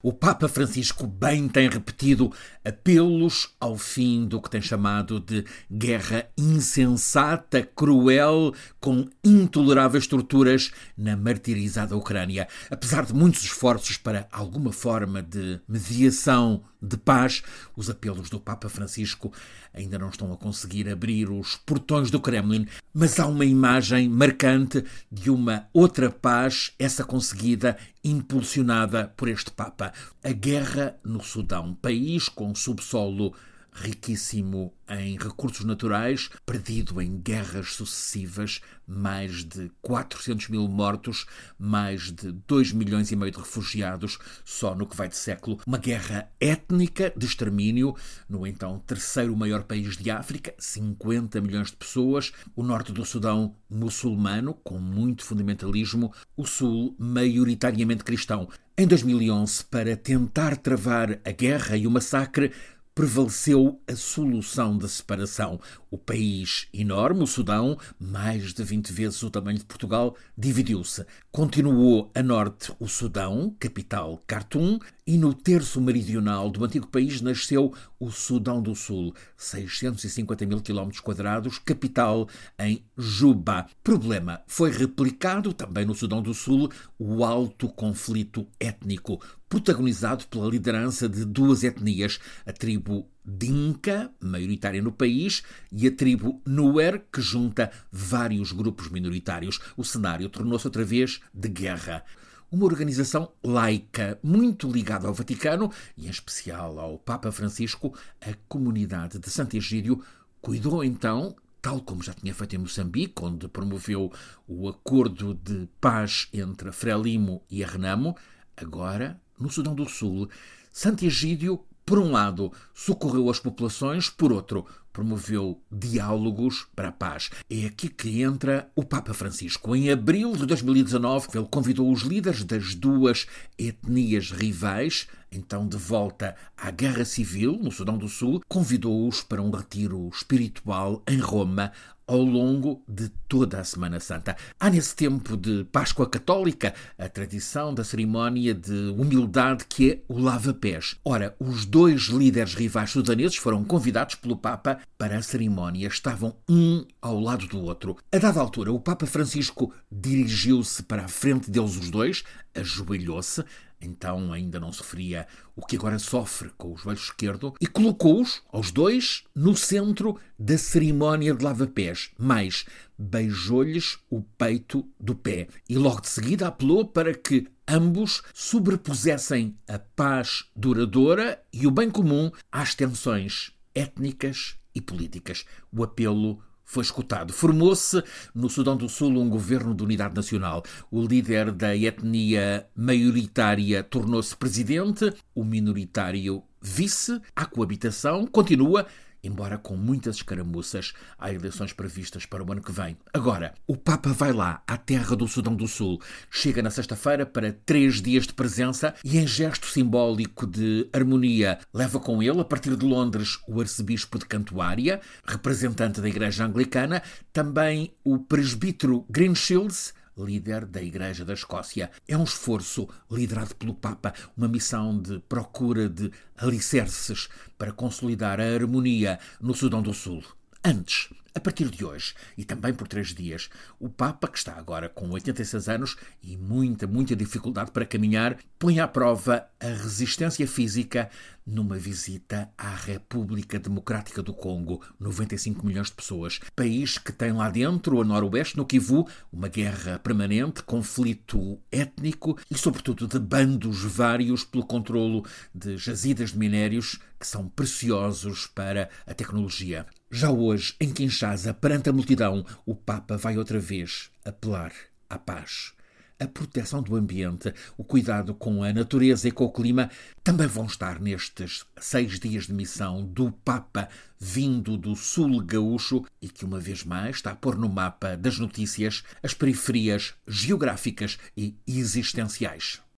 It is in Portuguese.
O Papa Francisco bem tem repetido apelos ao fim do que tem chamado de guerra insensata, cruel, com intoleráveis torturas na martirizada Ucrânia. Apesar de muitos esforços para alguma forma de mediação de paz, os apelos do Papa Francisco ainda não estão a conseguir abrir os portões do Kremlin, mas há uma imagem marcante de uma outra paz, essa conseguida, impulsionada por este Papa. A guerra no Sudão, país com subsolo riquíssimo em recursos naturais, perdido em guerras sucessivas, mais de 400 mil mortos, mais de 2 milhões e meio de refugiados só no que vai de século. Uma guerra étnica de extermínio no então terceiro maior país de África, 50 milhões de pessoas, o norte do Sudão muçulmano, com muito fundamentalismo, o sul maioritariamente cristão. Em 2011, para tentar travar a guerra e o massacre, prevaleceu a solução da separação. O país enorme, o Sudão, mais de 20 vezes o tamanho de Portugal, dividiu-se. Continuou a norte o Sudão, capital Khartoum, e no terço meridional do antigo país nasceu o Sudão do Sul, 650 mil quilómetros quadrados, capital em Juba. Problema, foi replicado também no Sudão do Sul o alto conflito étnico, protagonizado pela liderança de duas etnias, a tribo Dinka, maioritária no país, e a tribo Nuer, que junta vários grupos minoritários. O cenário tornou-se outra vez de guerra uma organização laica muito ligada ao Vaticano e, em especial, ao Papa Francisco, a comunidade de Santo Egídio cuidou então, tal como já tinha feito em Moçambique, onde promoveu o acordo de paz entre Frelimo e Renamo, agora, no Sudão do Sul, Santo Egídio por um lado, socorreu as populações, por outro, promoveu diálogos para a paz. É aqui que entra o Papa Francisco. Em abril de 2019, ele convidou os líderes das duas etnias rivais, então de volta à guerra civil no Sudão do Sul, convidou-os para um retiro espiritual em Roma ao longo de toda a Semana Santa. Há nesse tempo de Páscoa Católica a tradição da cerimónia de humildade que é o lava-pés. Ora, os dois líderes rivais sudaneses foram convidados pelo Papa para a cerimónia. Estavam um ao lado do outro. A dada altura, o Papa Francisco dirigiu-se para a frente deles os dois, ajoelhou-se, então ainda não sofria o que agora sofre com o joelho esquerdo, e colocou-os, aos dois, no centro da cerimónia de lava-pés, mas beijou-lhes o peito do pé e logo de seguida apelou para que ambos sobrepusessem a paz duradoura e o bem comum às tensões étnicas e políticas. O apelo foi escutado. Formou-se no Sudão do Sul um governo de unidade nacional. O líder da etnia maioritária tornou-se presidente, o minoritário vice. A coabitação continua embora com muitas escaramuças, há eleições previstas para o ano que vem. Agora, o Papa vai lá, à terra do Sudão do Sul. Chega na sexta-feira para três dias de presença e, em gesto simbólico de harmonia, leva com ele, a partir de Londres, o arcebispo de Cantuária, representante da Igreja Anglicana, também o presbítero Greenshields, líder da Igreja da Escócia. É um esforço liderado pelo Papa, uma missão de procura de alicerces para consolidar a harmonia no Sudão do Sul. Antes, a partir de hoje, e também por três dias, o Papa, que está agora com 86 anos e muita, muita dificuldade para caminhar, põe à prova a resistência física numa visita à República Democrática do Congo, 95 milhões de pessoas, país que tem lá dentro, a noroeste, no Kivu, uma guerra permanente, conflito étnico e, sobretudo, de bandos vários pelo controlo de jazidas de minérios que são preciosos para a tecnologia. Já hoje, em Kinshasa, perante a multidão, o Papa vai outra vez apelar à paz. A proteção do ambiente, o cuidado com a natureza e com o clima também vão estar nestes seis dias de missão do Papa vindo do Sul Gaúcho e que, uma vez mais, está a pôr no mapa das notícias as periferias geográficas e existenciais.